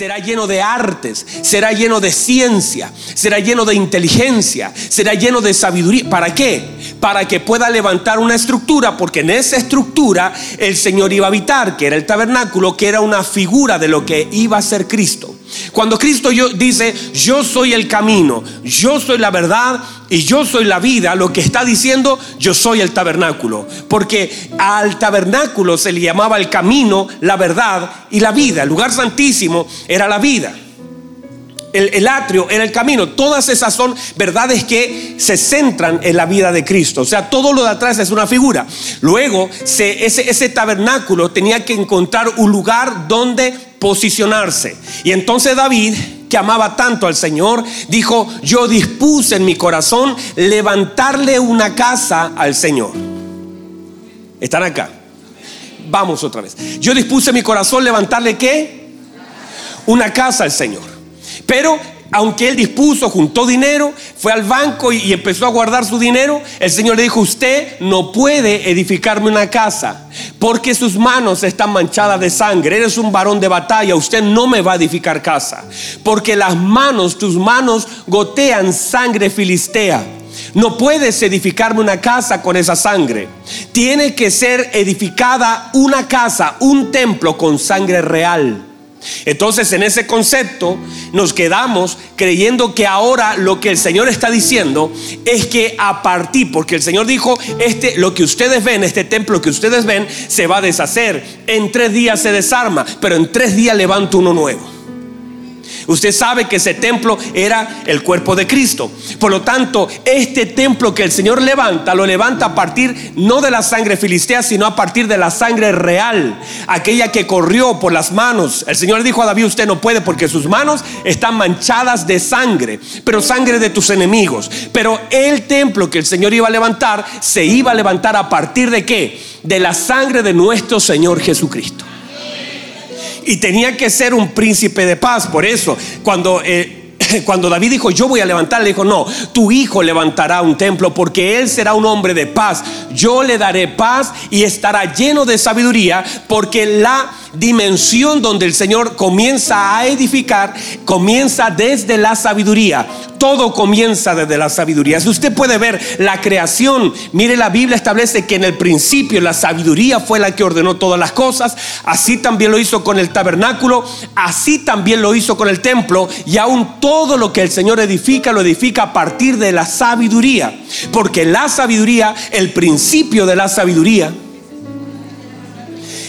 será lleno de artes, será lleno de ciencia, será lleno de inteligencia, será lleno de sabiduría. ¿Para qué? Para que pueda levantar una estructura, porque en esa estructura el Señor iba a habitar, que era el tabernáculo, que era una figura de lo que iba a ser Cristo. Cuando Cristo dice, yo soy el camino, yo soy la verdad y yo soy la vida, lo que está diciendo, yo soy el tabernáculo. Porque al tabernáculo se le llamaba el camino, la verdad y la vida. El lugar santísimo era la vida. El, atrio era el camino. Todas esas son verdades que se centran en la vida de Cristo. O sea, todo lo de atrás es una figura. Luego, ese, ese tabernáculo tenía que encontrar un lugar donde posicionarse. Y entonces David que amaba tanto al Señor, dijo, yo dispuse en mi corazón levantarle una casa al Señor. ¿Están acá? Vamos otra vez. Yo dispuse en mi corazón levantarle qué? Una casa al Señor. Pero aunque él dispuso, juntó dinero, fue al banco y, empezó a guardar su dinero, el Señor le dijo, usted no puede edificarme una casa porque sus manos están manchadas de sangre. Eres un varón de batalla, usted no me va a edificar casa. Porque las manos, tus manos gotean sangre filistea. No puedes edificarme una casa con esa sangre. Tiene que ser edificada una casa, un templo con sangre real. Entonces en ese concepto nos quedamos creyendo que ahora lo que el Señor está diciendo es que a partir, porque el Señor dijo, este, lo que ustedes ven, este templo que ustedes ven, se va a deshacer. En tres días se desarma, pero en tres días levanto uno nuevo. Usted sabe que ese templo era el cuerpo de Cristo. Por lo tanto, este templo que el Señor levanta, lo levanta a partir no de la sangre filistea, sino a partir de la sangre real, aquella que corrió por las manos. El Señor dijo a David, usted no puede porque sus manos están manchadas de sangre, pero sangre de tus enemigos. Pero el templo que el Señor iba a levantar, se iba a levantar a partir de qué? De la sangre de nuestro Señor Jesucristo y tenía que ser un príncipe de paz. Por eso, cuando... Eh, cuando David dijo, yo voy a levantar, le dijo, no, tu hijo levantará un templo porque él será un hombre de paz. Yo le daré paz y estará lleno de sabiduría porque la dimensión donde el Señor comienza a edificar comienza desde la sabiduría. Todo comienza desde la sabiduría. Si usted puede ver la creación, mire la Biblia establece que en el principio la sabiduría fue la que ordenó todas las cosas. Así también lo hizo con el tabernáculo, así también lo hizo con el templo y aún todo lo que el Señor edifica lo edifica a partir de la sabiduría. Porque la sabiduría, el principio de la sabiduría,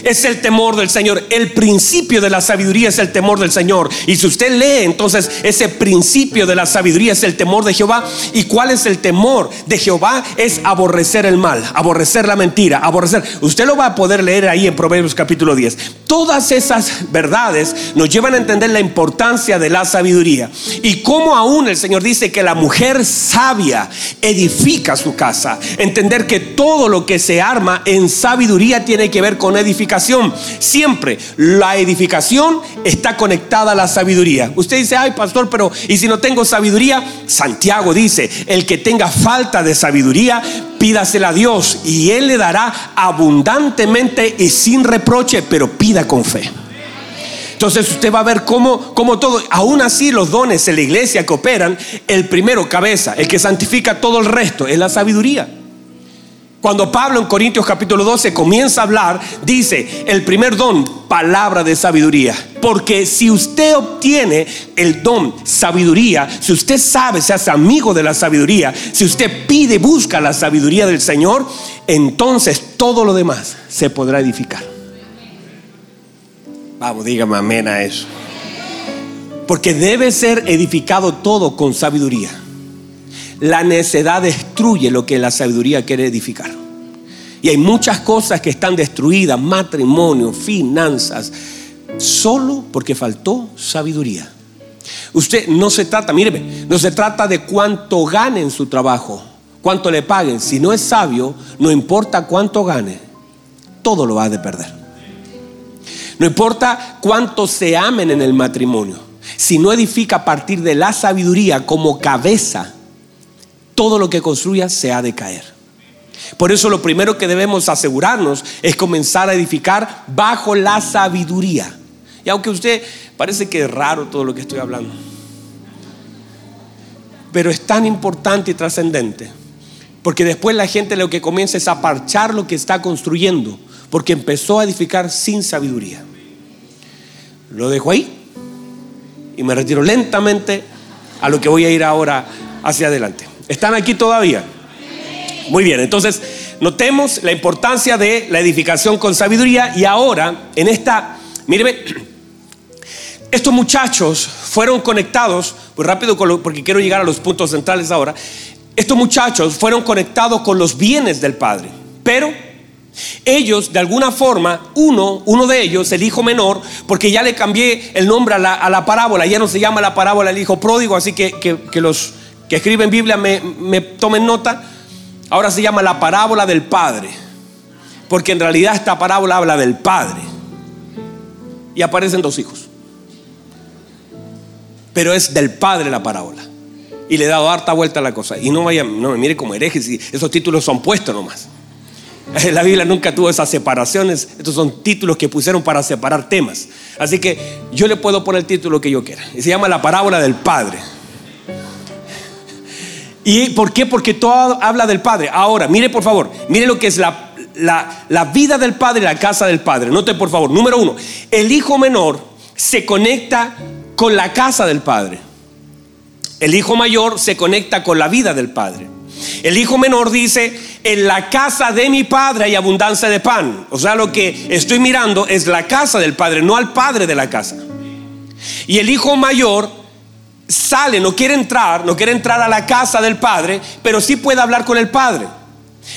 es el temor del Señor. El principio de la sabiduría es el temor del Señor. Y si usted lee entonces ese principio de la sabiduría es el temor de Jehová. ¿Y cuál es el temor de Jehová? Es aborrecer el mal, aborrecer la mentira, aborrecer. Usted lo va a poder leer ahí en Proverbios capítulo 10. Todas esas verdades nos llevan a entender la importancia de la sabiduría. Y cómo aún el Señor dice que la mujer sabia edifica su casa. Entender que todo lo que se arma en sabiduría tiene que ver con Siempre la edificación está conectada a la sabiduría. Usted dice, ay pastor, pero ¿y si no tengo sabiduría? Santiago dice, el que tenga falta de sabiduría, pídasela a Dios y Él le dará abundantemente y sin reproche, pero pida con fe. Entonces usted va a ver cómo, cómo todo, aún así los dones en la iglesia que operan, el primero cabeza, el que santifica todo el resto, es la sabiduría. Cuando Pablo en Corintios capítulo 12 comienza a hablar, dice, el primer don, palabra de sabiduría. Porque si usted obtiene el don, sabiduría, si usted sabe, se hace amigo de la sabiduría, si usted pide, busca la sabiduría del Señor, entonces todo lo demás se podrá edificar. Vamos, dígame amén a eso. Porque debe ser edificado todo con sabiduría. La necedad destruye lo que la sabiduría quiere edificar. Y hay muchas cosas que están destruidas, matrimonio, finanzas, solo porque faltó sabiduría. Usted no se trata, míreme, no se trata de cuánto gane en su trabajo, cuánto le paguen. Si no es sabio, no importa cuánto gane, todo lo va a de perder. No importa cuánto se amen en el matrimonio, si no edifica a partir de la sabiduría como cabeza, todo lo que construya se ha de caer. Por eso lo primero que debemos asegurarnos es comenzar a edificar bajo la sabiduría. Y aunque usted parece que es raro todo lo que estoy hablando, pero es tan importante y trascendente, porque después la gente lo que comienza es a parchar lo que está construyendo, porque empezó a edificar sin sabiduría. Lo dejo ahí y me retiro lentamente a lo que voy a ir ahora hacia adelante. ¿Están aquí todavía? Muy bien, entonces notemos la importancia de la edificación con sabiduría y ahora en esta, míreme, estos muchachos fueron conectados, pues rápido porque quiero llegar a los puntos centrales ahora, estos muchachos fueron conectados con los bienes del Padre, pero ellos, de alguna forma, uno, uno de ellos, el hijo menor, porque ya le cambié el nombre a la, parábola, ya no se llama la parábola el hijo pródigo, así que, que, los que escriben Biblia me, me tomen nota, ahora se llama la parábola del Padre, porque en realidad esta parábola habla del Padre, y aparecen dos hijos, pero es del Padre la parábola. Y le he dado harta vuelta a la cosa. Y no vaya, no me mire como hereje, si esos títulos son puestos nomás. La Biblia nunca tuvo esas separaciones. Estos son títulos que pusieron para separar temas. Así que yo le puedo poner el título que yo quiera. Y se llama la parábola del Padre. ¿Y por qué? Porque todo habla del Padre. Ahora, mire por favor, mire lo que es la, la, vida del Padre la casa del Padre. Note por favor, número uno, el hijo menor se conecta con la casa del Padre. El hijo mayor se conecta con la vida del Padre. El hijo menor dice, en la casa de mi padre hay abundancia de pan. O sea, lo que estoy mirando es la casa del padre, no al padre de la casa. Y el hijo mayor sale, no quiere entrar, no quiere entrar a la casa del padre, pero sí puede hablar con el padre.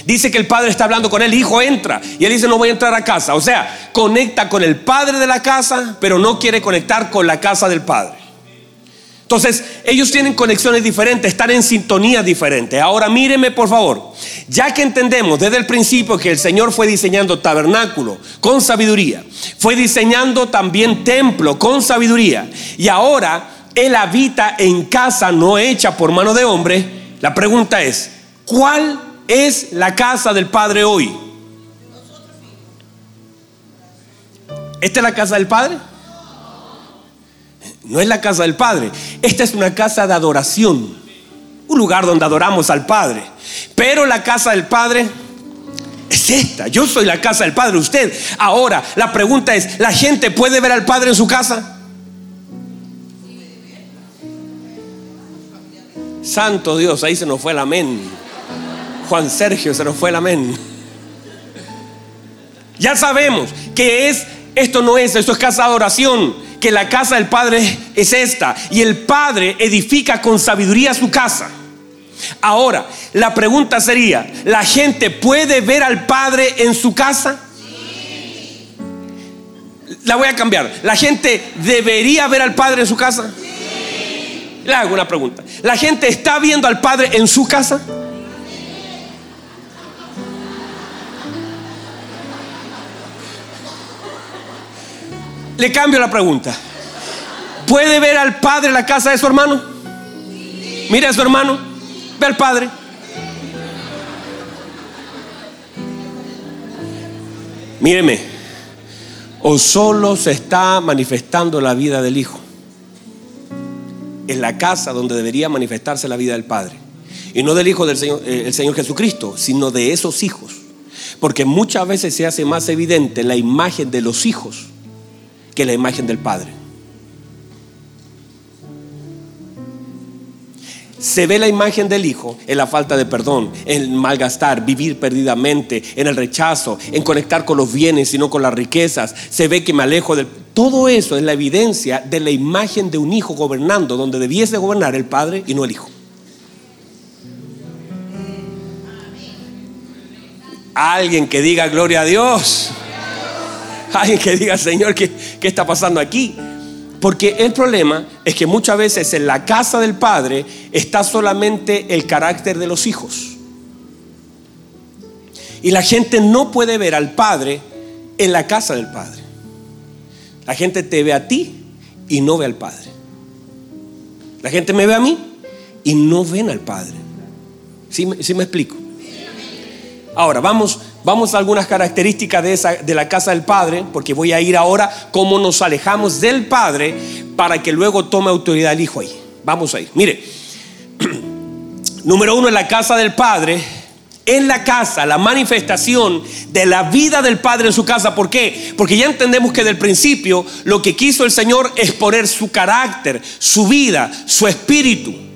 Dice que el padre está hablando con él, hijo entra y él dice no voy a entrar a casa. O sea, conecta con el padre de la casa, pero no quiere conectar con la casa del padre. Entonces, ellos tienen conexiones diferentes, están en sintonía diferente. Ahora míreme por favor, ya que entendemos desde el principio que el Señor fue diseñando tabernáculo con sabiduría, fue diseñando también templo con sabiduría, y ahora Él habita en casa no hecha por mano de hombre, la pregunta es, ¿cuál es la casa del Padre hoy? ¿Esta es la casa del Padre? No es la casa del Padre. Esta es una casa de adoración. Un lugar donde adoramos al Padre. Pero la casa del Padre es esta. Yo soy la casa del Padre. Usted. Ahora, la pregunta es, ¿la gente puede ver al Padre en su casa? Santo Dios, ahí se nos fue el amén. Juan Sergio, se nos fue el amén. Ya sabemos que es, esto no es, esto es casa de adoración que la casa del Padre es esta y el Padre edifica con sabiduría su casa. Ahora, la pregunta sería, ¿la gente puede ver al Padre en su casa? La voy a cambiar. ¿La gente debería ver al Padre en su casa? Le hago una pregunta. ¿La gente está viendo al Padre en su casa? Le cambio la pregunta. ¿Puede ver al padre en la casa de su hermano? Mira a su hermano, ve al padre. Míreme, o solo se está manifestando la vida del Hijo en la casa donde debería manifestarse la vida del Padre. Y no del Hijo del Señor, eh, el Señor Jesucristo, sino de esos hijos. Porque muchas veces se hace más evidente la imagen de los hijos que la imagen del Padre. Se ve la imagen del Hijo en la falta de perdón, en malgastar, vivir perdidamente, en el rechazo, en conectar con los bienes y no con las riquezas. Se ve que me alejo del... Todo eso es la evidencia de la imagen de un hijo gobernando donde debiese gobernar el Padre y no el Hijo. Alguien que diga gloria a Dios. Alguien que diga, Señor, ¿qué, ¿qué está pasando aquí? Porque el problema es que muchas veces en la casa del padre está solamente el carácter de los hijos. Y la gente no puede ver al padre en la casa del padre. La gente te ve a ti y no ve al padre. La gente me ve a mí y no ven al padre. ¿Sí, me explico? Ahora vamos Vamos a algunas características de, esa, de la casa del Padre, porque voy a ir ahora cómo nos alejamos del Padre para que luego tome autoridad el Hijo ahí. Vamos ahí. Mire, número uno, en la casa del Padre, en la casa, la manifestación de la vida del Padre en su casa. ¿Por qué? Porque ya entendemos que del principio lo que quiso el Señor es poner su carácter, su vida, su espíritu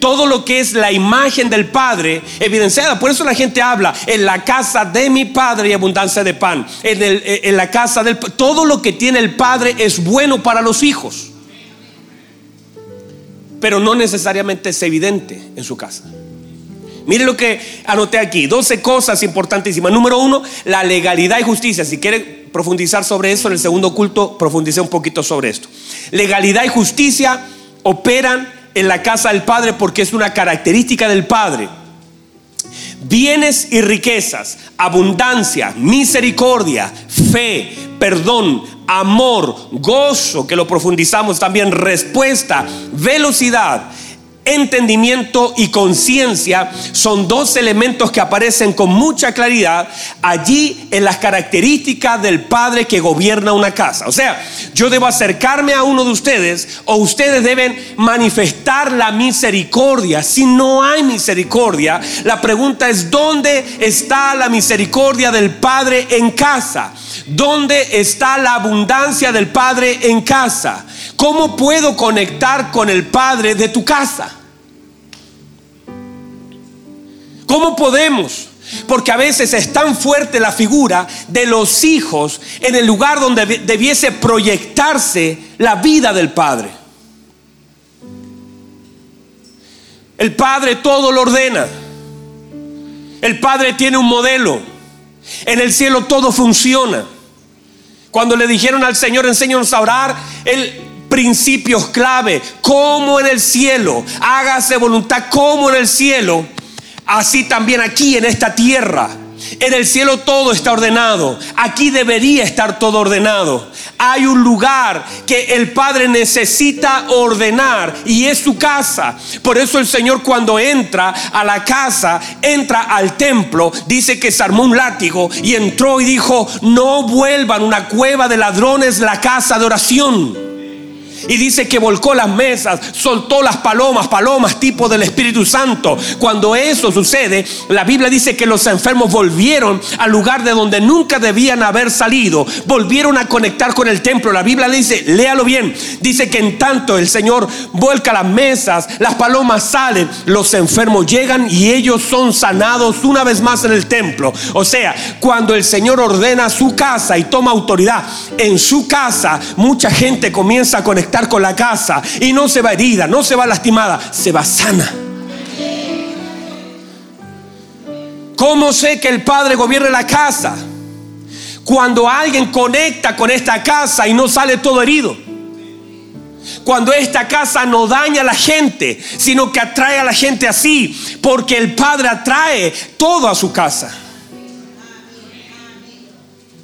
todo lo que es la imagen del Padre evidenciada. Por eso la gente habla, en la casa de mi Padre y abundancia de pan. En, en la casa del Todo lo que tiene el Padre es bueno para los hijos. Pero no necesariamente es evidente en su casa. Mire lo que anoté aquí, 12 cosas importantísimas. Número uno, la legalidad y justicia. Si quiere profundizar sobre eso en el segundo culto, profundice un poquito sobre esto. Legalidad y justicia operan en la casa del Padre porque es una característica del Padre. Bienes y riquezas, abundancia, misericordia, fe, perdón, amor, gozo, que lo profundizamos también, respuesta, velocidad entendimiento y conciencia son dos elementos que aparecen con mucha claridad allí en las características del padre que gobierna una casa. O sea, yo debo acercarme a uno de ustedes o ustedes deben manifestar la misericordia. Si no hay misericordia, la pregunta es, ¿dónde está la misericordia del padre en casa? ¿Dónde está la abundancia del padre en casa? ¿Cómo puedo conectar con el Padre de tu casa? ¿Cómo podemos? Porque a veces es tan fuerte la figura de los hijos en el lugar donde debiese proyectarse la vida del Padre. El Padre todo lo ordena. El Padre tiene un modelo. En el cielo todo funciona. Cuando le dijeron al Señor, enséñanos a orar, Él principios clave, como en el cielo, hágase voluntad como en el cielo, así también aquí en esta tierra. En el cielo todo está ordenado. Aquí debería estar todo ordenado. Hay un lugar que el Padre necesita ordenar y es su casa. Por eso el Señor cuando entra a la casa, entra al templo, dice que se armó un látigo y entró y dijo, no vuelvan una cueva de ladrones la casa de oración. Y dice que volcó las mesas, soltó las palomas, palomas tipo del Espíritu Santo. Cuando eso sucede, la Biblia dice que los enfermos volvieron al lugar de donde nunca debían haber salido. Volvieron a conectar con el templo. La Biblia dice, léalo bien, dice que en tanto el Señor vuelca las mesas, las palomas salen, los enfermos llegan y ellos son sanados una vez más en el templo. O sea, cuando el Señor ordena su casa y toma autoridad en su casa, mucha gente comienza a conectar con la casa y no se va herida, no se va lastimada, se va sana. ¿Cómo sé que el Padre gobierna la casa? Cuando alguien conecta con esta casa y no sale todo herido. Cuando esta casa no daña a la gente, sino que atrae a la gente así, porque el Padre atrae todo a su casa.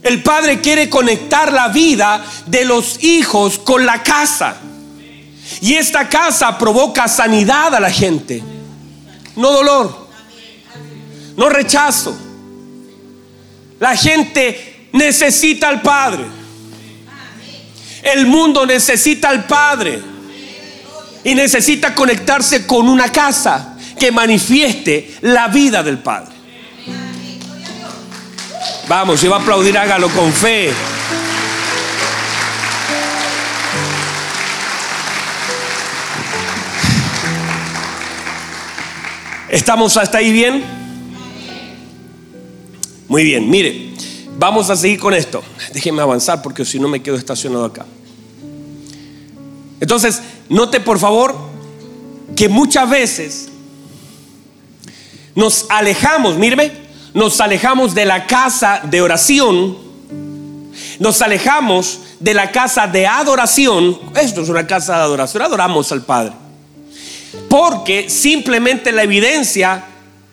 El padre quiere conectar la vida de los hijos con la casa. Y esta casa provoca sanidad a la gente. No dolor. No rechazo. La gente necesita al Padre. El mundo necesita al Padre. Y necesita conectarse con una casa que manifieste la vida del Padre. Vamos, si va a aplaudir, hágalo con fe. ¿Estamos hasta ahí bien? Muy bien, mire, vamos a seguir con esto. Déjenme avanzar porque si no me quedo estacionado acá. Entonces, note por favor que muchas veces nos alejamos, míreme, nos alejamos de la casa de oración, nos alejamos de la casa de adoración. Esto es una casa de adoración, adoramos al Padre. Porque simplemente la evidencia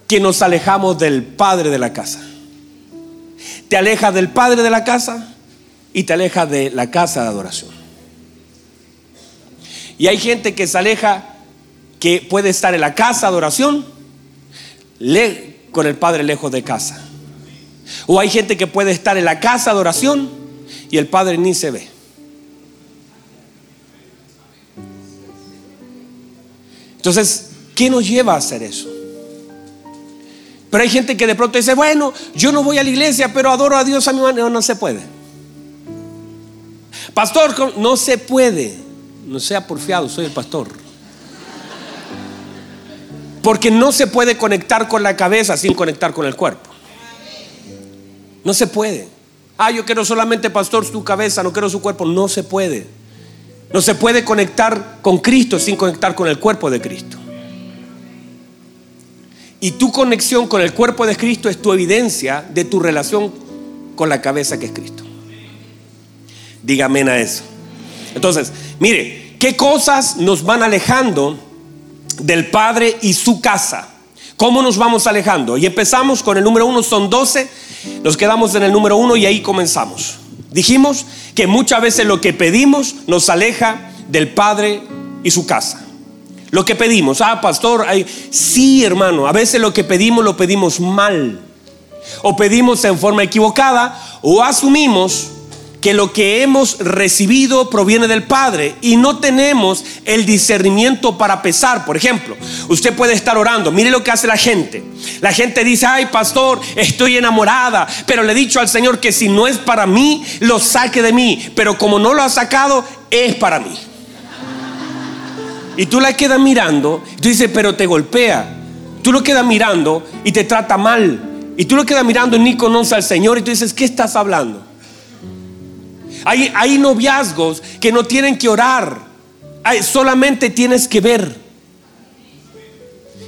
que nos alejamos del Padre de la casa. Te alejas del Padre de la casa y te alejas de la casa de adoración. Y hay gente que se aleja, que puede estar en la casa de adoración, con el padre lejos de casa. O hay gente que puede estar en la casa de oración y el Padre ni se ve. Entonces, ¿qué nos lleva a hacer eso? Pero hay gente que de pronto dice, bueno, yo no voy a la iglesia, pero adoro a Dios a mi manera. No, no se puede. Pastor, no se puede. No sea porfiado, soy el pastor. Porque no se puede conectar con la cabeza sin conectar con el cuerpo. No se puede. Ah, yo quiero solamente, pastor, su cabeza, no quiero su cuerpo. No se puede. No se puede conectar con Cristo sin conectar con el cuerpo de Cristo. Y tu conexión con el cuerpo de Cristo es tu evidencia de tu relación con la cabeza que es Cristo. Dígame a eso. Entonces, mire, ¿qué cosas nos van alejando del Padre y su casa? ¿Cómo nos vamos alejando? Y empezamos con el número uno, son 12. Nos quedamos en el número uno y ahí comenzamos. Dijimos que muchas veces lo que pedimos nos aleja del Padre y su casa. Lo que pedimos, ah, pastor, sí, hermano, a veces lo que pedimos lo pedimos mal. O pedimos en forma equivocada o asumimos que lo que hemos recibido proviene del Padre y no tenemos el discernimiento para pesar. Por ejemplo, usted puede estar orando, mire lo que hace la gente. La gente dice, ay pastor, estoy enamorada, pero le he dicho al Señor que si no es para mí, lo saque de mí, pero como no lo ha sacado, es para mí. Y tú la quedas mirando, tú dices, pero te golpea. Tú lo quedas mirando y te trata mal. Y tú lo quedas mirando y ni conoce al Señor y tú dices, ¿qué estás hablando? Hay, noviazgos que no tienen que orar, solamente tienes que ver,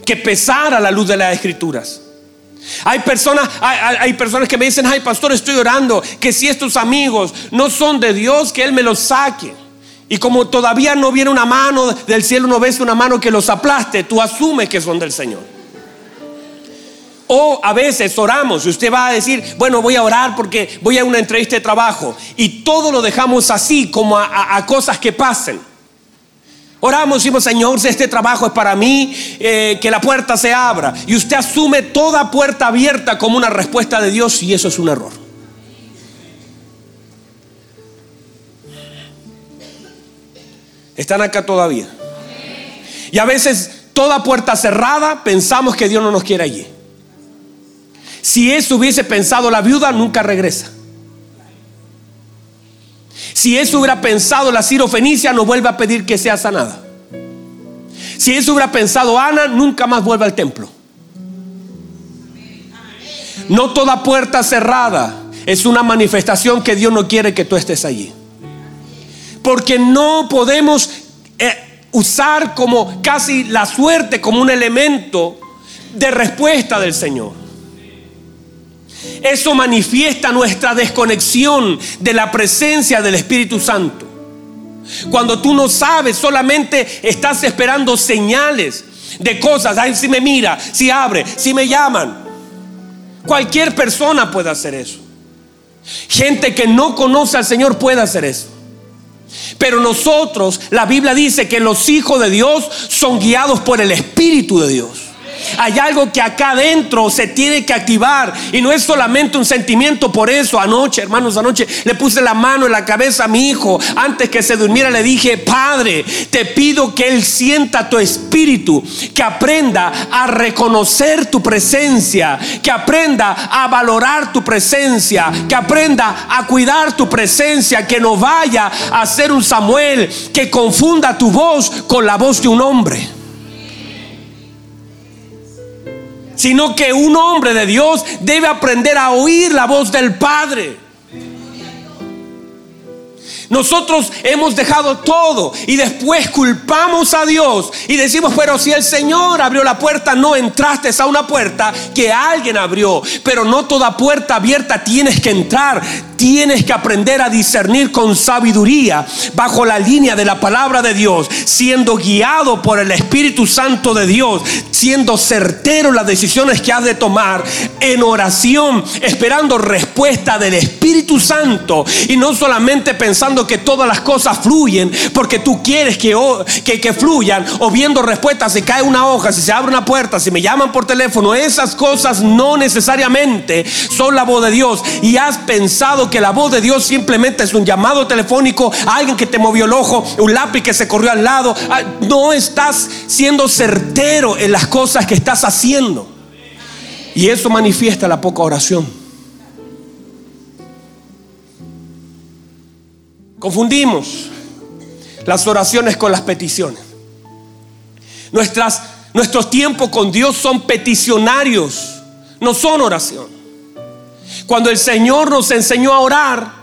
que pesar a la luz de las escrituras. Hay personas, hay, personas que me dicen, ay pastor, estoy orando, que si estos amigos no son de Dios, que Él me los saque. Y como todavía no viene una mano del cielo, no ves una mano que los aplaste, tú asumes que son del Señor. O a veces oramos y usted va a decir, bueno, voy a orar porque voy a una entrevista de trabajo. Y todo lo dejamos así, como a, cosas que pasen. Oramos decimos, Señor, si este trabajo es para mí, eh, que la puerta se abra. Y usted asume toda puerta abierta como una respuesta de Dios y eso es un error. Están acá todavía. Y a veces toda puerta cerrada pensamos que Dios no nos quiere allí. Si eso hubiese pensado la viuda, nunca regresa. Si eso hubiera pensado la Fenicia, no vuelve a pedir que sea sanada. Si eso hubiera pensado Ana, nunca más vuelve al templo. No toda puerta cerrada es una manifestación que Dios no quiere que tú estés allí. Porque no podemos eh, usar como casi la suerte como un elemento de respuesta del Señor. Eso manifiesta nuestra desconexión de la presencia del Espíritu Santo. Cuando tú no sabes, solamente estás esperando señales de cosas. Ay, si me mira, si abre, si me llaman. Cualquier persona puede hacer eso. Gente que no conoce al Señor puede hacer eso. Pero nosotros, la Biblia dice que los hijos de Dios son guiados por el Espíritu de Dios. Hay algo que acá adentro se tiene que activar y no es solamente un sentimiento. Por eso anoche, hermanos, anoche le puse la mano en la cabeza a mi hijo. Antes que se durmiera le dije, Padre, te pido que Él sienta tu espíritu, que aprenda a reconocer tu presencia, que aprenda a valorar tu presencia, que aprenda a cuidar tu presencia, que no vaya a ser un Samuel que confunda tu voz con la voz de un hombre sino que un hombre de Dios debe aprender a oír la voz del Padre. Nosotros hemos dejado todo y después culpamos a Dios y decimos, pero si el Señor abrió la puerta, no entraste a una puerta que alguien abrió, pero no toda puerta abierta tienes que entrar. Tienes que aprender a discernir con sabiduría bajo la línea de la palabra de Dios, siendo guiado por el Espíritu Santo de Dios, siendo certero en las decisiones que has de tomar en oración, esperando respuesta del Espíritu Santo y no solamente pensando que todas las cosas fluyen porque tú quieres que, que, fluyan o viendo respuestas, si cae una hoja, si se abre una puerta, si me llaman por teléfono, esas cosas no necesariamente son la voz de Dios y has pensado que la voz de Dios simplemente es un llamado telefónico, alguien que te movió el ojo, un lápiz que se corrió al lado. Ah, no estás siendo certero en las cosas que estás haciendo. Y eso manifiesta la poca oración. Confundimos las oraciones con las peticiones. Nuestras, nuestros tiempos con Dios son peticionarios, no son oración. Cuando el Señor nos enseñó a orar,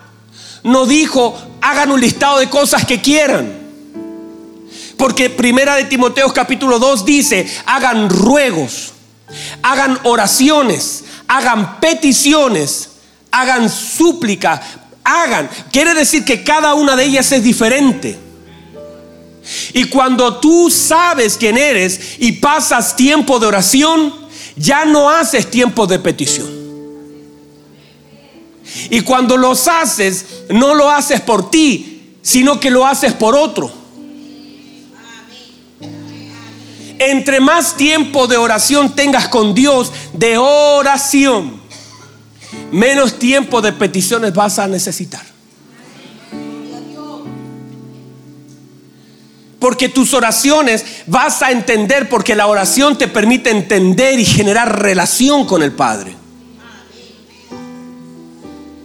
no dijo, hagan un listado de cosas que quieran. Porque primera de Timoteo capítulo 2 dice, hagan ruegos, hagan oraciones, hagan peticiones, hagan súplica, hagan. Quiere decir que cada una de ellas es diferente. Y cuando tú sabes quién eres y pasas tiempo de oración, ya no haces tiempo de petición. Y cuando los haces, no lo haces por ti, sino que lo haces por otro. Entre más tiempo de oración tengas con Dios, de oración, menos tiempo de peticiones vas a necesitar. Porque tus oraciones vas a entender, porque la oración te permite entender y generar relación con el Padre.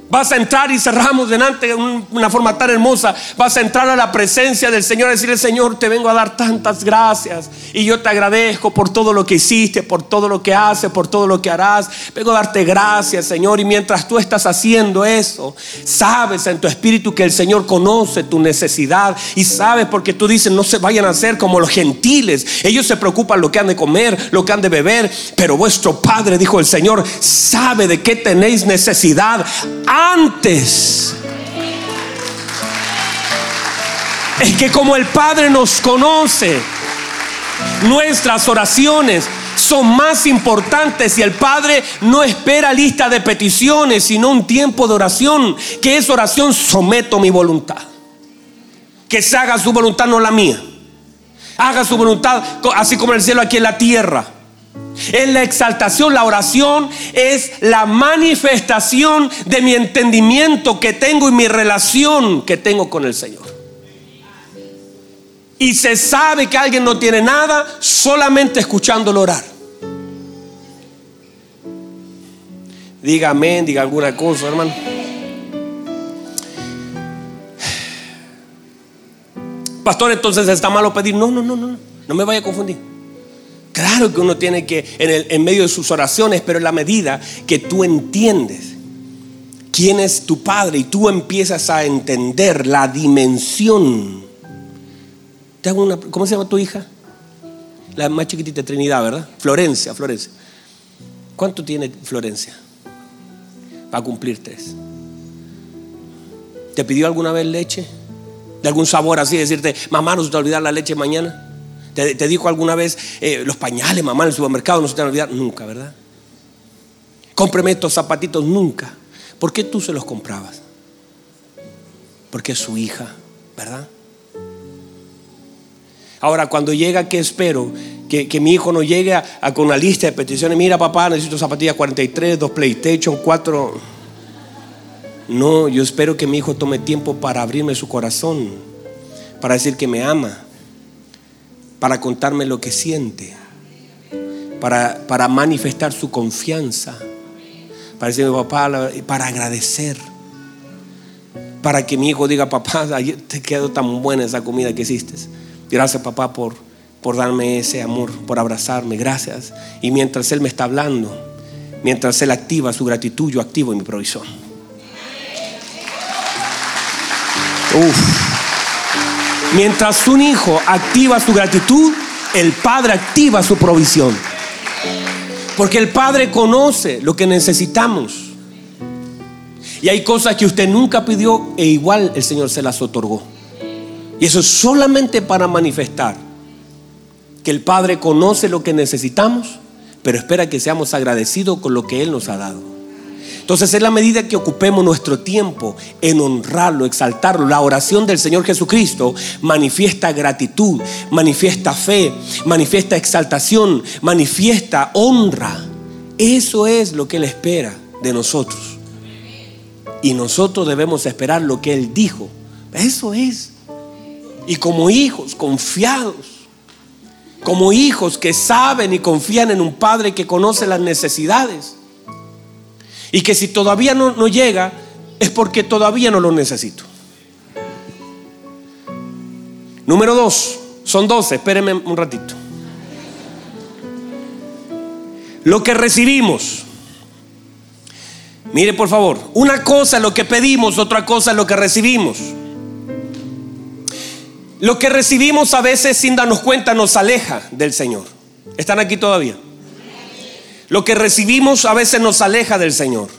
Vas a entrar y cerramos delante de una forma tan hermosa. Vas a entrar a la presencia del Señor y decirle, Señor, te vengo a dar tantas gracias. Y yo te agradezco por todo lo que hiciste, por todo lo que haces, por todo lo que harás. Vengo a darte gracias, Señor. Y mientras tú estás haciendo eso, sabes en tu espíritu que el Señor conoce tu necesidad. Y sabes porque tú dices, no se vayan a hacer como los gentiles. Ellos se preocupan lo que han de comer, lo que han de beber. Pero vuestro Padre, dijo el Señor, sabe de qué tenéis necesidad antes. Es que como el Padre nos conoce, nuestras oraciones son más importantes y el Padre no espera lista de peticiones, sino un tiempo de oración, que es oración, someto mi voluntad. Que se haga su voluntad, no la mía. Haga su voluntad, así como el cielo aquí en la tierra. Es la exaltación, la oración es la manifestación de mi entendimiento que tengo y mi relación que tengo con el Señor. Y se sabe que alguien no tiene nada solamente escuchándolo orar. Diga amén, diga alguna cosa, hermano. Pastor, entonces está malo pedir. No, no, no, no, no me vaya a confundir. Claro que uno tiene que, en, en medio de sus oraciones, pero en la medida que tú entiendes quién es tu padre y tú empiezas a entender la dimensión. ¿Te hago una, ¿Cómo se llama tu hija? La más chiquitita, Trinidad, ¿verdad? Florencia, Florencia. ¿Cuánto tiene Florencia? Va a cumplir tres. ¿Te pidió alguna vez leche? ¿De algún sabor así? Decirte, mamá, no se te olvidar la leche mañana. ¿Te, dijo alguna vez eh, los pañales, mamá, en el supermercado no se te van a? Nunca, ¿verdad? Cómpreme estos zapatitos, nunca. ¿Por qué tú se los comprabas? Porque es su hija, ¿verdad? Ahora, cuando llega, ¿qué espero? Que, mi hijo no llegue a, con una lista de peticiones. Mira, papá, necesito zapatillas 43, dos PlayStation, cuatro. No, yo espero que mi hijo tome tiempo para abrirme su corazón, para decir que me ama, para contarme lo que siente, para, para manifestar su confianza, para decirme, papá, para agradecer, para que mi hijo diga, papá, te quedó tan buena esa comida que hiciste. Gracias, papá, por, por darme ese amor, por abrazarme, gracias. Y mientras Él me está hablando, mientras Él activa su gratitud, yo activo mi provisión. Uf. Mientras un hijo activa su gratitud, el padre activa su provisión. Porque el padre conoce lo que necesitamos. Y hay cosas que usted nunca pidió e igual el Señor se las otorgó. Y eso es solamente para manifestar que el Padre conoce lo que necesitamos, pero espera que seamos agradecidos con lo que Él nos ha dado. Entonces es la medida que ocupemos nuestro tiempo en honrarlo, exaltarlo. La oración del Señor Jesucristo manifiesta gratitud, manifiesta fe, manifiesta exaltación, manifiesta honra. Eso es lo que Él espera de nosotros. Y nosotros debemos esperar lo que Él dijo. Eso es. Y como hijos confiados, como hijos que saben y confían en un Padre que conoce las necesidades y que si todavía no, llega, es porque todavía no lo necesito. Número dos, son doce, espérenme un ratito. Lo que recibimos. Mire por favor, una cosa es lo que pedimos, otra cosa es lo que recibimos. Lo que recibimos a veces sin darnos cuenta nos aleja del Señor. ¿Están aquí todavía? Lo que recibimos a veces nos aleja del Señor.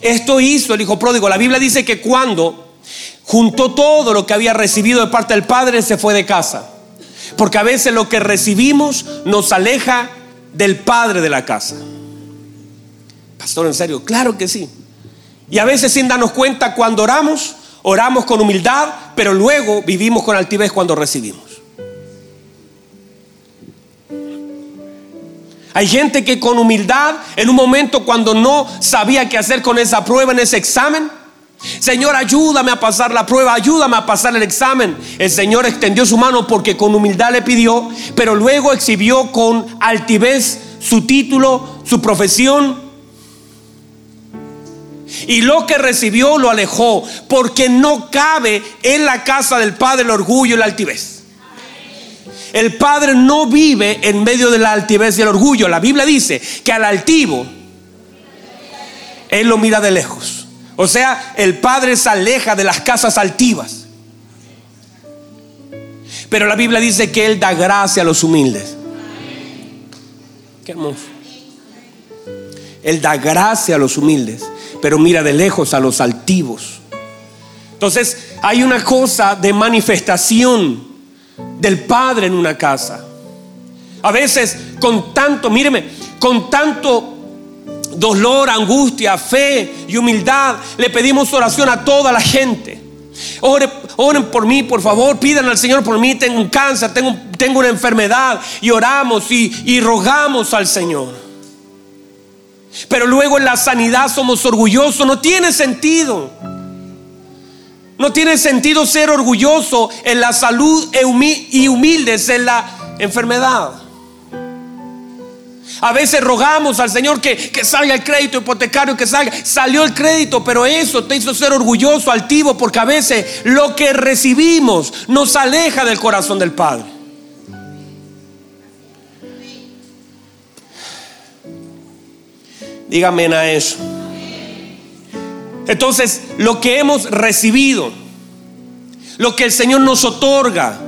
Esto hizo el Hijo Pródigo. La Biblia dice que cuando juntó todo lo que había recibido de parte del Padre, se fue de casa. Porque a veces lo que recibimos nos aleja del Padre de la casa. Pastor, en serio, claro que sí. Y a veces sin darnos cuenta, cuando oramos, oramos con humildad, pero luego vivimos con altivez cuando recibimos. Hay gente que con humildad, en un momento cuando no sabía qué hacer con esa prueba, en ese examen, Señor, ayúdame a pasar la prueba, ayúdame a pasar el examen. El Señor extendió su mano porque con humildad le pidió, pero luego exhibió con altivez su título, su profesión. Y lo que recibió lo alejó, porque no cabe en la casa del Padre el orgullo y la altivez. El Padre no vive en medio de la altivez y el orgullo. La Biblia dice que al altivo, Él lo mira de lejos. O sea, el Padre se aleja de las casas altivas. Pero la Biblia dice que Él da gracia a los humildes. Qué hermoso. Él da gracia a los humildes, pero mira de lejos a los altivos. Entonces hay una cosa de manifestación del Padre en una casa. A veces con tanto, míreme, con tanto dolor, angustia, fe y humildad, le pedimos oración a toda la gente. Oren, por mí, por favor, pidan al Señor por mí, tengo un cáncer, tengo, una enfermedad y oramos y, y rogamos al Señor. Pero luego en la sanidad somos orgullosos, no tiene sentido. No tiene sentido ser orgulloso en la salud y humildes en la enfermedad. A veces rogamos al Señor que, que, salga el crédito hipotecario, que salga. Salió el crédito, pero eso te hizo ser orgulloso, altivo, porque a veces lo que recibimos nos aleja del corazón del Padre. Dígame a eso. Entonces, lo que hemos recibido, lo que el Señor nos otorga,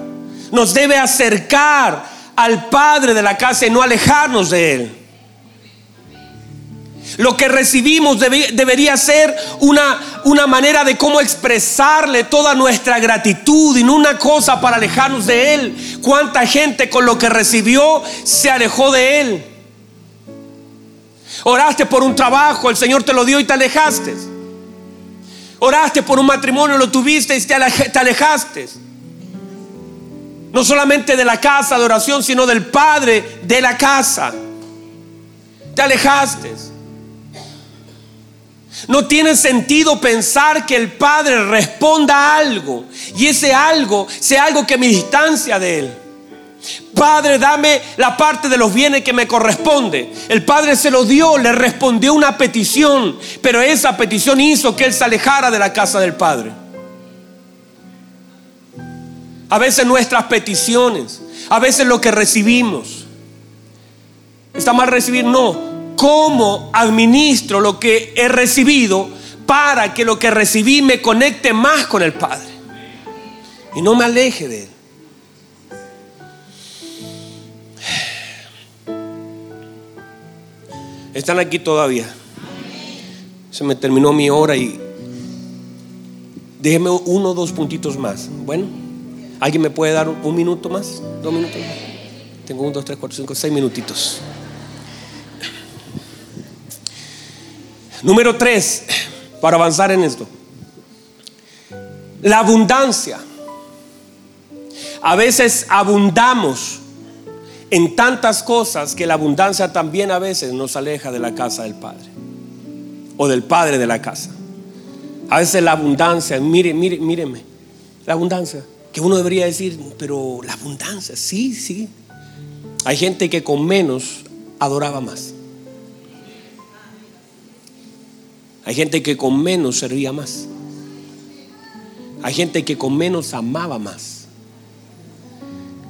nos debe acercar al Padre de la casa y no alejarnos de Él. Lo que recibimos debería ser una, una manera de cómo expresarle toda nuestra gratitud y no una cosa para alejarnos de Él. ¿Cuánta gente con lo que recibió se alejó de Él? Oraste por un trabajo, el Señor te lo dio y te alejaste. Oraste por un matrimonio, lo tuviste y te alejaste. No solamente de la casa de oración, sino del Padre de la casa. Te alejaste. No tiene sentido pensar que el Padre responda a algo y ese algo sea algo que me distancia de Él. Padre, dame la parte de los bienes que me corresponde. El Padre se lo dio, le respondió una petición, pero esa petición hizo que él se alejara de la casa del Padre. A veces nuestras peticiones, a veces lo que recibimos. ¿Está mal recibir? No. ¿Cómo administro lo que he recibido para que lo que recibí me conecte más con el Padre? Y no me aleje de Él. Están aquí todavía. Se me terminó mi hora y déjeme uno o dos puntitos más. Bueno, ¿alguien me puede dar un minuto más? ¿Dos minutos Tengo un, dos, tres, cuatro, cinco, seis minutitos. Número tres, para avanzar en esto. La abundancia. A veces abundamos en tantas cosas que la abundancia también a veces nos aleja de la casa del Padre o del Padre de la casa. A veces la abundancia, mire, mire, míreme, la abundancia, que uno debería decir, pero la abundancia, sí, sí. Hay gente que con menos adoraba más. Hay gente que con menos servía más. Hay gente que con menos amaba más.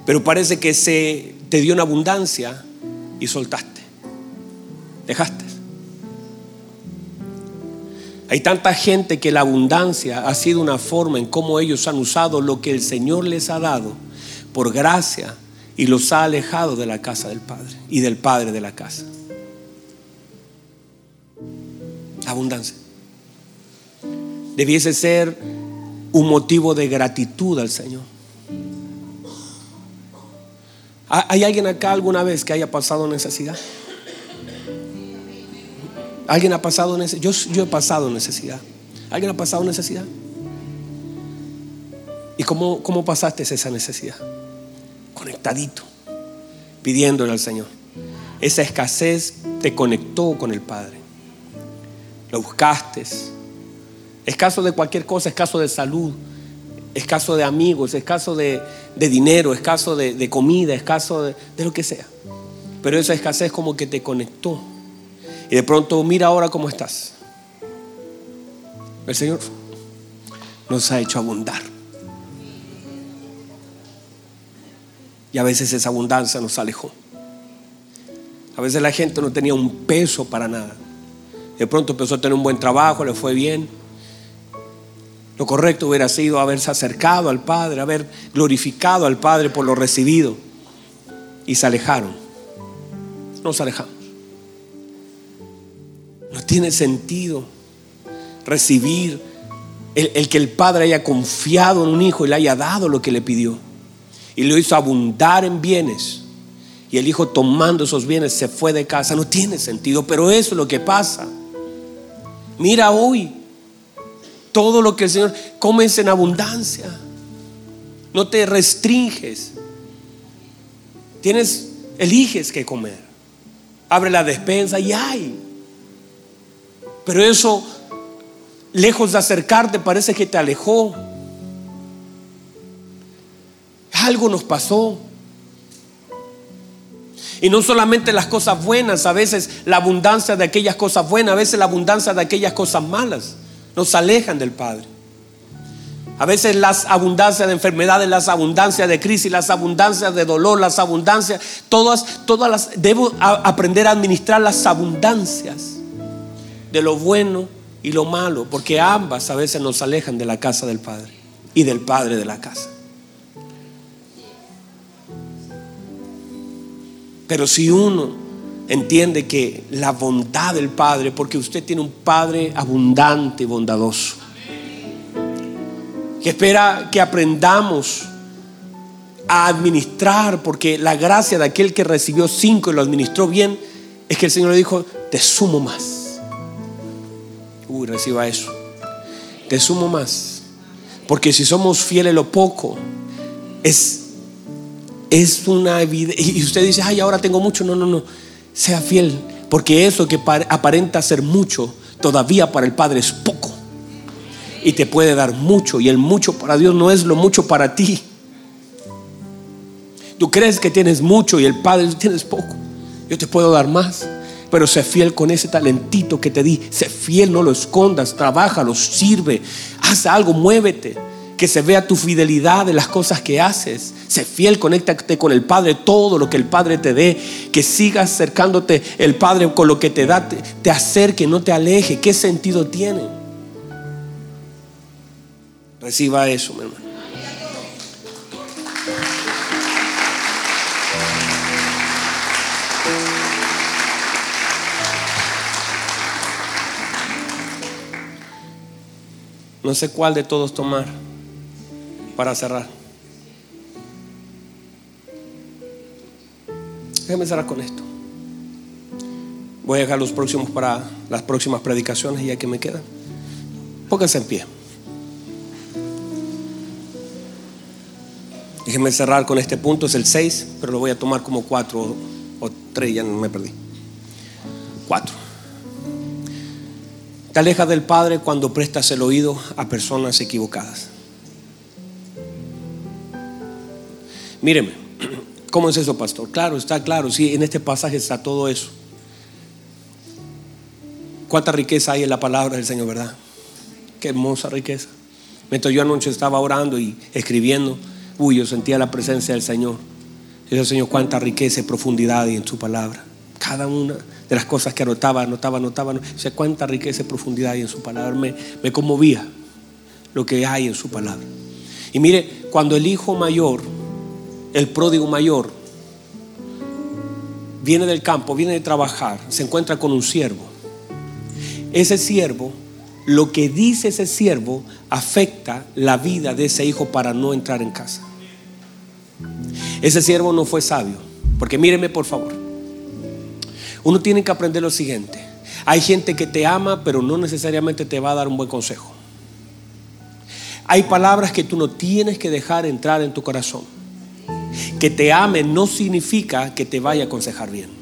Pero parece que se te dio una abundancia y soltaste. Dejaste. Hay tanta gente que la abundancia ha sido una forma en cómo ellos han usado lo que el Señor les ha dado por gracia y los ha alejado de la casa del Padre y del Padre de la casa. Abundancia. Debiese ser un motivo de gratitud al Señor. ¿Hay alguien acá alguna vez que haya pasado necesidad? ¿Alguien ha pasado necesidad? Yo, yo he pasado necesidad. ¿Alguien ha pasado necesidad? ¿Y cómo, cómo pasaste esa necesidad? Conectadito, pidiéndole al Señor. Esa escasez te conectó con el Padre. Lo buscaste. Es caso de cualquier cosa, es caso de salud, es caso de amigos, es caso de, dinero, es caso de, comida, es caso de, de lo que sea. Pero esa escasez como que te conectó. Y de pronto mira ahora cómo estás. El Señor nos ha hecho abundar. Y a veces esa abundancia nos alejó. A veces la gente no tenía un peso para nada. De pronto empezó a tener un buen trabajo, le fue bien. Lo correcto hubiera sido haberse acercado al Padre, haber glorificado al Padre por lo recibido. Y se alejaron. Nos alejamos. No tiene sentido recibir el, el, que el Padre haya confiado en un hijo y le haya dado lo que le pidió. Y lo hizo abundar en bienes. Y el hijo tomando esos bienes se fue de casa. No tiene sentido, pero eso es lo que pasa. Mira hoy todo lo que el Señor comes en abundancia. No te restringes. Tienes, eliges qué comer. Abre la despensa y hay. Pero eso, lejos de acercarte, parece que te alejó. Algo nos pasó. Y no solamente las cosas buenas, a veces la abundancia de aquellas cosas buenas, a veces la abundancia de aquellas cosas malas nos alejan del Padre. A veces las abundancias de enfermedades, las abundancias de crisis, las abundancias de dolor, las abundancias, todas, todas las, debo aprender a administrar las abundancias de lo bueno y lo malo, porque ambas a veces nos alejan de la casa del Padre y del Padre de la casa. Pero si uno entiende que la bondad del Padre, porque usted tiene un Padre abundante y bondadoso, que espera que aprendamos a administrar, porque la gracia de aquel que recibió cinco y lo administró bien, es que el Señor le dijo, te sumo más. Uy, reciba eso. Te sumo más. Porque si somos fieles lo poco, es, es una vida. Y usted dice, ay, ahora tengo mucho. No, no, no sea fiel, porque eso que aparenta ser mucho, todavía para el Padre es poco. Y te puede dar mucho, y el mucho para Dios no es lo mucho para ti. Tú crees que tienes mucho y el Padre tienes poco. Yo te puedo dar más. Pero sé fiel con ese talentito que te di. Sé fiel, no lo escondas. Trabaja, lo sirve. Haz algo, muévete que se vea tu fidelidad de las cosas que haces. Sé fiel, conéctate con el Padre, todo lo que el Padre te dé, que sigas acercándote el Padre con lo que te da, te, acerque, no te aleje. ¿Qué sentido tiene? Reciba eso, mi hermano. No sé cuál de todos tomar para cerrar. Déjame cerrar con esto. Voy a dejar los próximos para las próximas predicaciones ya que me quedan. Pónganse en pie. Déjenme cerrar con este punto, es el 6, pero lo voy a tomar como 4 o 3, ya no me perdí. 4. Te alejas del Padre cuando prestas el oído a personas equivocadas. Míreme, ¿cómo es eso, pastor? Claro, está claro, sí, en este pasaje está todo eso. Cuánta riqueza hay en la palabra del Señor, ¿verdad? Qué hermosa riqueza. Mientras yo anoche estaba orando y escribiendo, uy, yo sentía la presencia del Señor. Y el Señor, cuánta riqueza y profundidad hay en su palabra. Cada una de las cosas que anotaba, anotaba, anotaba. O sea, cuánta riqueza y profundidad hay en su palabra. Me, me conmovía lo que hay en su palabra. Y mire, cuando el hijo mayor, el pródigo mayor, viene del campo, viene de trabajar, se encuentra con un siervo. Ese siervo lo que dice ese siervo afecta la vida de ese hijo para no entrar en casa. Ese siervo no fue sabio, porque míreme por favor. Uno tiene que aprender lo siguiente. Hay gente que te ama, pero no necesariamente te va a dar un buen consejo. Hay palabras que tú no tienes que dejar entrar en tu corazón. Que te ame no significa que te vaya a aconsejar bien.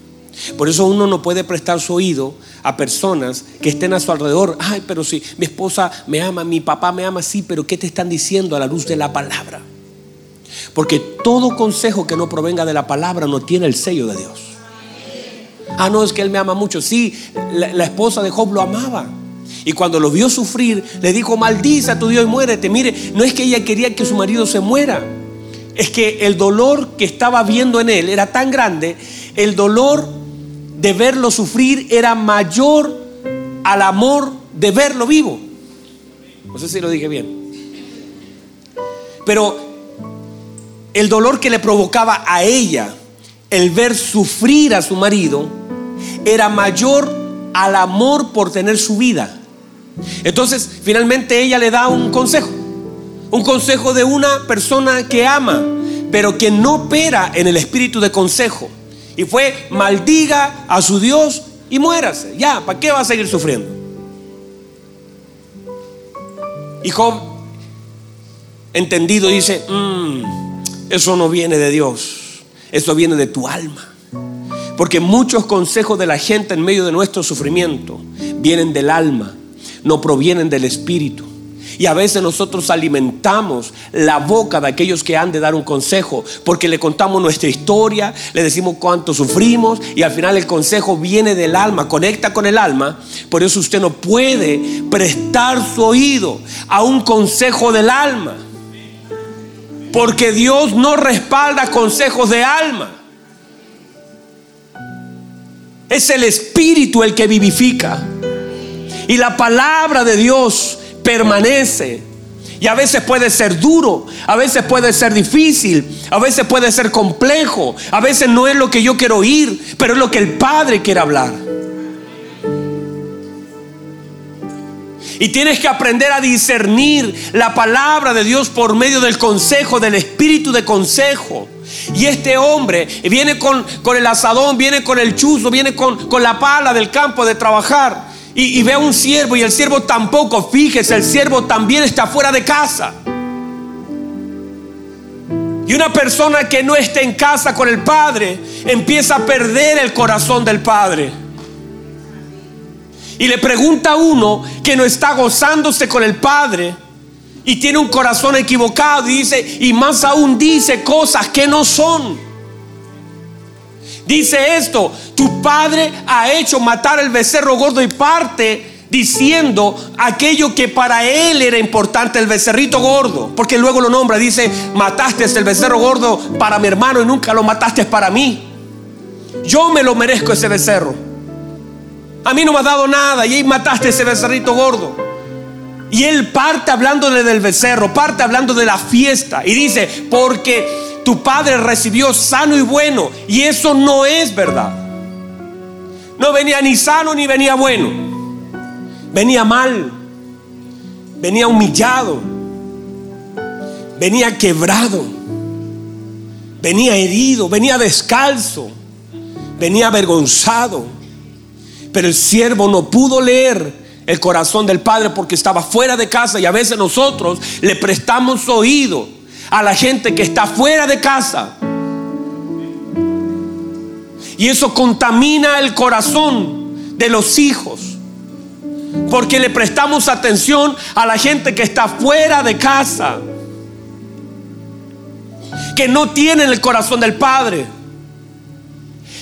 Por eso uno no puede prestar su oído a personas que estén a su alrededor. Ay, pero si mi esposa me ama, mi papá me ama, sí, pero ¿qué te están diciendo a la luz de la palabra? Porque todo consejo que no provenga de la palabra no tiene el sello de Dios. Ah, no, es que él me ama mucho. Sí, la, esposa de Job lo amaba. Y cuando lo vio sufrir, le dijo, maldice a tu Dios y muérete. Mire, no es que ella quería que su marido se muera. Es que el dolor que estaba viendo en él era tan grande, el dolor de verlo sufrir era mayor al amor de verlo vivo. No sé si lo dije bien. Pero el dolor que le provocaba a ella el ver sufrir a su marido era mayor al amor por tener su vida. Entonces, finalmente ella le da un consejo. Un consejo de una persona que ama, pero que no opera en el espíritu de consejo. Y fue, maldiga a su Dios y muérase. Ya, ¿para qué va a seguir sufriendo? Y Job, entendido, dice, mm, eso no viene de Dios, eso viene de tu alma. Porque muchos consejos de la gente en medio de nuestro sufrimiento vienen del alma, no provienen del espíritu. Y a veces nosotros alimentamos la boca de aquellos que han de dar un consejo, porque le contamos nuestra historia, le decimos cuánto sufrimos y al final el consejo viene del alma, conecta con el alma. Por eso usted no puede prestar su oído a un consejo del alma, porque Dios no respalda consejos de alma. Es el Espíritu el que vivifica. Y la palabra de Dios permanece. Y a veces puede ser duro, a veces puede ser difícil, a veces puede ser complejo, a veces no es lo que yo quiero oír, pero es lo que el Padre quiere hablar. Y tienes que aprender a discernir la palabra de Dios por medio del consejo, del espíritu de consejo. Y este hombre viene con, con el asadón, viene con el chuzo, viene con, con la pala del campo de trabajar y, ve a un siervo y el siervo tampoco, fíjese, el siervo también está fuera de casa. Y una persona que no está en casa con el Padre empieza a perder el corazón del Padre. Y le pregunta a uno que no está gozándose con el Padre y tiene un corazón equivocado y dice, y más aún dice cosas que no son. Dice esto, tu padre ha hecho matar el becerro gordo y parte diciendo aquello que para él era importante, el becerrito gordo, porque luego lo nombra, dice, mataste el becerro gordo para mi hermano y nunca lo mataste para mí. Yo me lo merezco ese becerro. A mí no me ha dado nada y ahí mataste ese becerrito gordo. Y él parte hablándole del becerro, parte hablando de la fiesta y dice, porque tu padre recibió sano y bueno. Y eso no es verdad. No venía ni sano ni venía bueno. Venía mal. venía humillado, venía quebrado, venía herido, venía descalzo, venía avergonzado. Pero el siervo no pudo leer el corazón del Padre porque estaba fuera de casa y a veces nosotros le prestamos oído a la gente que está fuera de casa. Y eso contamina el corazón de los hijos. Porque le prestamos atención a la gente que está fuera de casa. Que no tienen el corazón del Padre.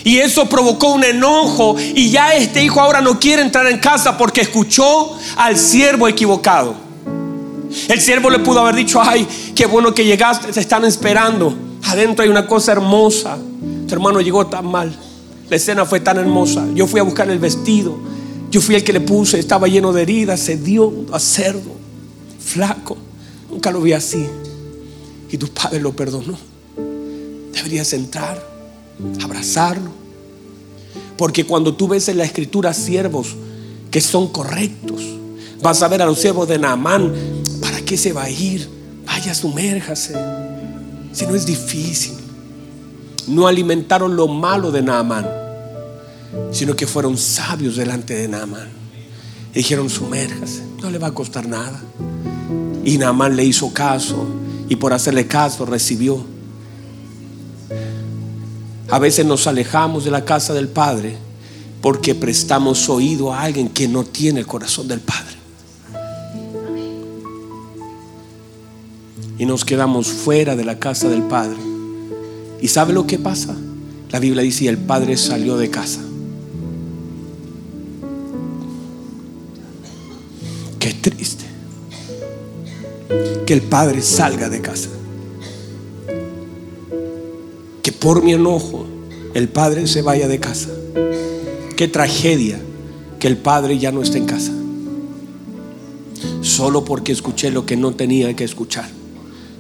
Y eso provocó un enojo. Y ya este hijo ahora no quiere entrar en casa porque escuchó al siervo equivocado. El siervo le pudo haber dicho, ay, qué bueno que llegaste, te están esperando. Adentro hay una cosa hermosa. Tu hermano llegó tan mal. La escena fue tan hermosa. Yo fui a buscar el vestido. Yo fui el que le puse. Estaba lleno de heridas, Se dio a cerdo, flaco. Nunca lo vi así. Y tu padre lo perdonó. Deberías entrar, abrazarlo. Porque cuando tú ves en la escritura siervos que son correctos, vas a ver a los siervos de Naamán. ¿Para qué se va a ir? Vaya, sumérjase. Si no es difícil no alimentaron lo malo de Naamán, sino que fueron sabios delante de Naamán. Y dijeron, sumérjase, no le va a costar nada. Y Naamán le hizo caso y por hacerle caso recibió. A veces nos alejamos de la casa del Padre porque prestamos oído a alguien que no tiene el corazón del Padre. Y nos quedamos fuera de la casa del Padre ¿Y sabe lo que pasa? La Biblia dice, el padre salió de casa. Qué triste que el padre salga de casa. Que por mi enojo el padre se vaya de casa. Qué tragedia que el padre ya no esté en casa. Solo porque escuché lo que no tenía que escuchar.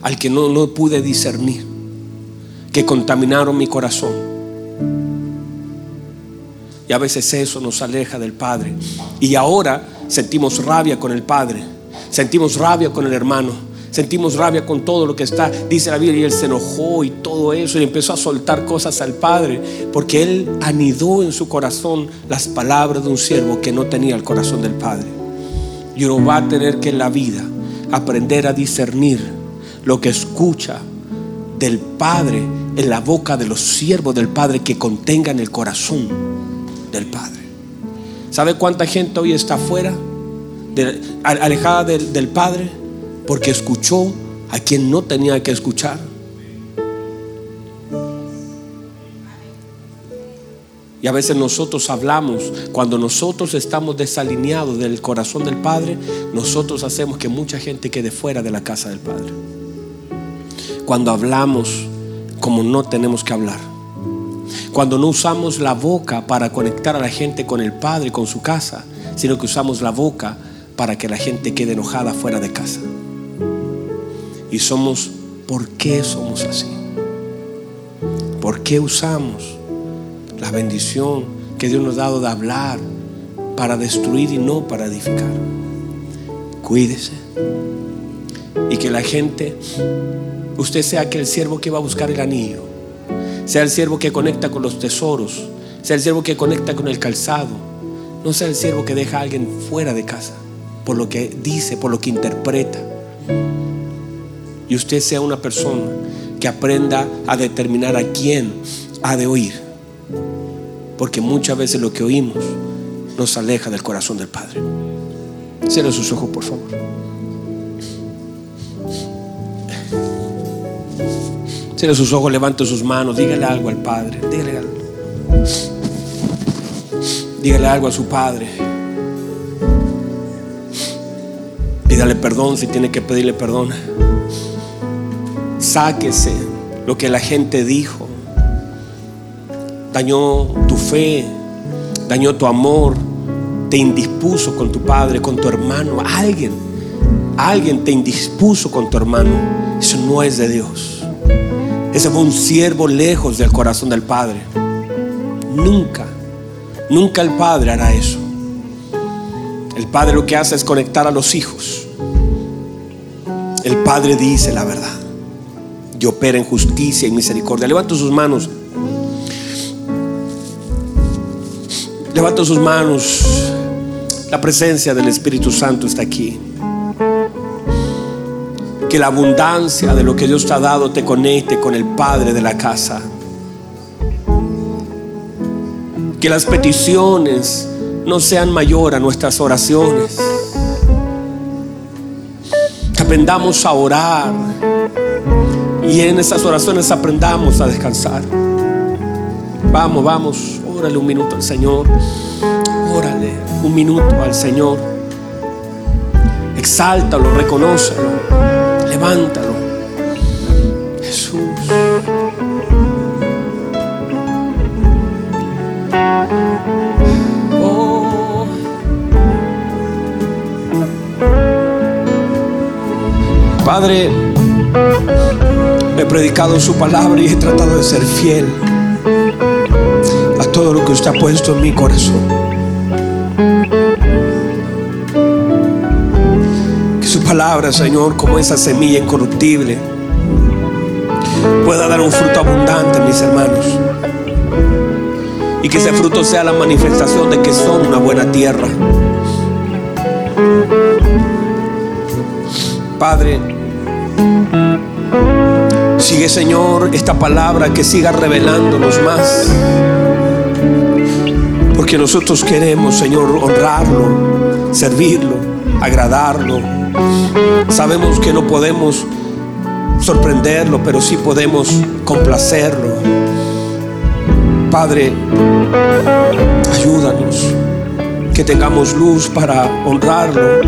Al que no, no pude discernir que contaminaron mi corazón. Y a veces eso nos aleja del Padre. Y ahora sentimos rabia con el Padre. Sentimos rabia con el hermano. Sentimos rabia con todo lo que está. Dice la Biblia y él se enojó y todo eso y empezó a soltar cosas al Padre. Porque él anidó en su corazón las palabras de un siervo que no tenía el corazón del Padre. Y uno va a tener que en la vida aprender a discernir lo que escucha del Padre en la boca de los siervos del Padre que contengan el corazón del Padre. ¿Sabe cuánta gente hoy está afuera, alejada del, del Padre, porque escuchó a quien no tenía que escuchar? Y a veces nosotros hablamos, cuando nosotros estamos desalineados del corazón del Padre, nosotros hacemos que mucha gente quede fuera de la casa del Padre. Cuando hablamos como no tenemos que hablar. Cuando no usamos la boca para conectar a la gente con el Padre, con su casa, sino que usamos la boca para que la gente quede enojada fuera de casa. Y somos, ¿por qué somos así? ¿Por qué usamos la bendición que Dios nos ha dado de hablar para destruir y no para edificar? Cuídese. Y que la gente usted sea aquel siervo que va a buscar el anillo, sea el siervo que conecta con los tesoros, sea el siervo que conecta con el calzado, no sea el siervo que deja a alguien fuera de casa por lo que dice, por lo que interpreta. Y usted sea una persona que aprenda a determinar a quién ha de oír. Porque muchas veces lo que oímos nos aleja del corazón del Padre. Cierre sus ojos, por favor. Cierre sus ojos, levante sus manos, dígale algo al Padre. Dígale algo. Dígale algo a su Padre. Pídale perdón si tiene que pedirle perdón. Sáquese lo que la gente dijo. Dañó tu fe, dañó tu amor, te indispuso con tu padre, con tu hermano. Alguien, alguien te indispuso con tu hermano. Eso no es de Dios. Ese fue un siervo lejos del corazón del Padre. Nunca, nunca el Padre hará eso. El Padre lo que hace es conectar a los hijos El Padre dice la verdad. Y opera en justicia y misericordia. Levanta sus manos. Levanta sus manos. La presencia del Espíritu Santo está aquí. Que la abundancia de lo que Dios te ha dado te conecte con el Padre de la casa. Que las peticiones no sean mayor a nuestras oraciones. Que aprendamos a orar y en esas oraciones aprendamos a descansar. Vamos, vamos, órale un minuto al Señor. Órale un minuto al Señor. Exáltalo, reconócelo, levántalo. Jesús. Padre, he predicado su palabra y he tratado de ser fiel a todo lo que usted ha puesto en mi corazón. Palabra, Señor, como esa semilla incorruptible, pueda dar un fruto abundante, mis hermanos. Y que ese fruto sea la manifestación de que son una buena tierra. Padre, sigue Señor esta palabra que siga revelándonos más. Porque nosotros queremos, Señor, honrarlo, servirlo, agradarlo. Sabemos que no podemos sorprenderlo, pero sí podemos complacerlo. Padre, ayúdanos que tengamos luz para honrarlo,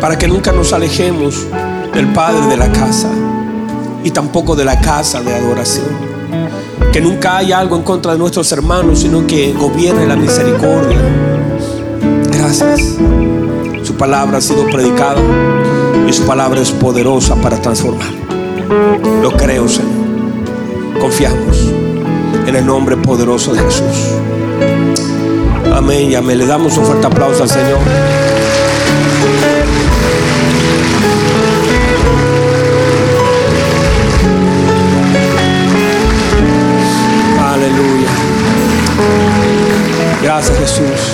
para que nunca nos alejemos del Padre de la casa y tampoco de la casa de adoración. Que nunca haya algo en contra de nuestros hermanos, sino que gobierne la misericordia. Gracias. Su palabra ha sido predicada y su palabra es poderosa para transformar. Lo creo, Señor. Confiamos en el nombre poderoso de Jesús. Amén y amén. Le damos un fuerte aplauso al Señor. Aleluya. Gracias Jesús.